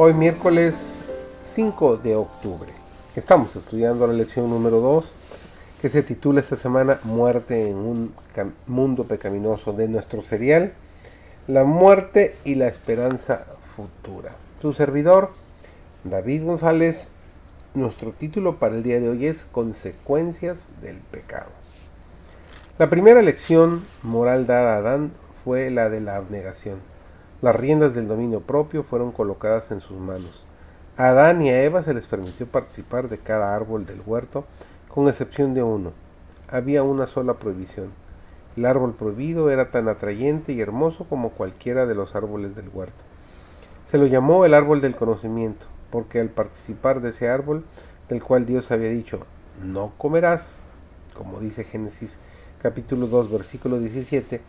Hoy miércoles 5 de octubre. Estamos estudiando la lección número 2 que se titula esta semana Muerte en un mundo pecaminoso de nuestro serial, la muerte y la esperanza futura. Su servidor, David González, nuestro título para el día de hoy es Consecuencias del pecado. La primera lección moral dada a Adán fue la de la abnegación. Las riendas del dominio propio fueron colocadas en sus manos. A Adán y a Eva se les permitió participar de cada árbol del huerto, con excepción de uno. Había una sola prohibición. El árbol prohibido era tan atrayente y hermoso como cualquiera de los árboles del huerto. Se lo llamó el árbol del conocimiento, porque al participar de ese árbol, del cual Dios había dicho, no comerás, como dice Génesis capítulo 2 versículo 17,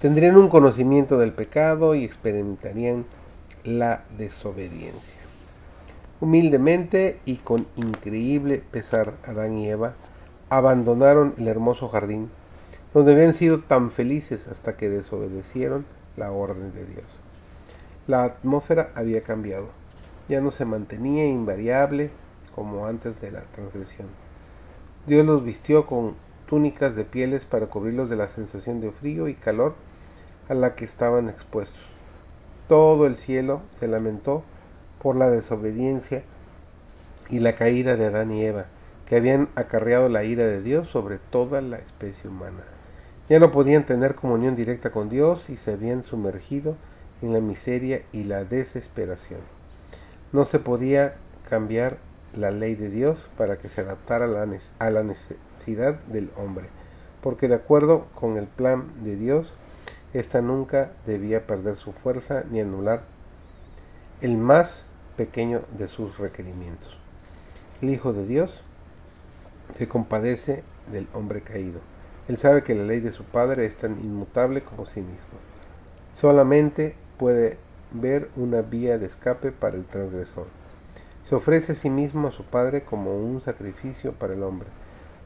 tendrían un conocimiento del pecado y experimentarían la desobediencia. Humildemente y con increíble pesar, Adán y Eva abandonaron el hermoso jardín, donde habían sido tan felices hasta que desobedecieron la orden de Dios. La atmósfera había cambiado, ya no se mantenía invariable como antes de la transgresión. Dios los vistió con túnicas de pieles para cubrirlos de la sensación de frío y calor a la que estaban expuestos. Todo el cielo se lamentó por la desobediencia y la caída de Adán y Eva, que habían acarreado la ira de Dios sobre toda la especie humana. Ya no podían tener comunión directa con Dios y se habían sumergido en la miseria y la desesperación. No se podía cambiar la ley de Dios para que se adaptara a la necesidad del hombre, porque de acuerdo con el plan de Dios, esta nunca debía perder su fuerza ni anular el más pequeño de sus requerimientos. El Hijo de Dios se compadece del hombre caído. Él sabe que la ley de su Padre es tan inmutable como sí mismo. Solamente puede ver una vía de escape para el transgresor. Se ofrece a sí mismo a su Padre como un sacrificio para el hombre,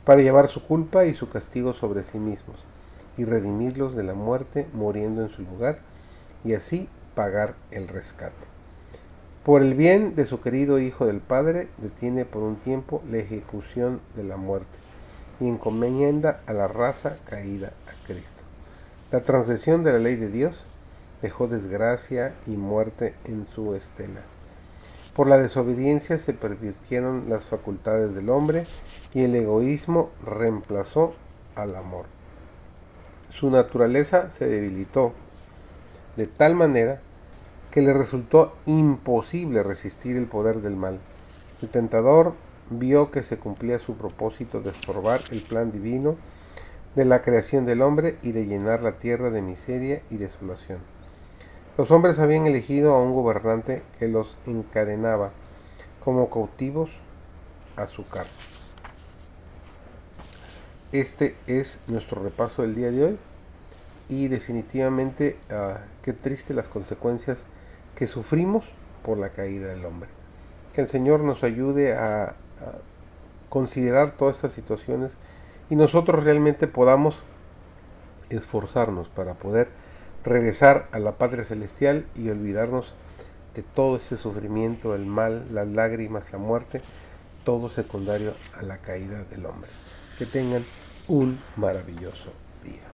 para llevar su culpa y su castigo sobre sí mismos y redimirlos de la muerte muriendo en su lugar y así pagar el rescate. Por el bien de su querido Hijo del Padre, detiene por un tiempo la ejecución de la muerte y encomienda a la raza caída a Cristo. La transgresión de la ley de Dios dejó desgracia y muerte en su estela. Por la desobediencia se pervirtieron las facultades del hombre y el egoísmo reemplazó al amor su naturaleza se debilitó de tal manera que le resultó imposible resistir el poder del mal. El tentador vio que se cumplía su propósito de estorbar el plan divino de la creación del hombre y de llenar la tierra de miseria y desolación. Los hombres habían elegido a un gobernante que los encadenaba como cautivos a su cargo. Este es nuestro repaso del día de hoy y definitivamente uh, qué triste las consecuencias que sufrimos por la caída del hombre. Que el Señor nos ayude a considerar todas estas situaciones y nosotros realmente podamos esforzarnos para poder regresar a la Patria Celestial y olvidarnos de todo ese sufrimiento, el mal, las lágrimas, la muerte, todo secundario a la caída del hombre. Que tengan un maravilloso día.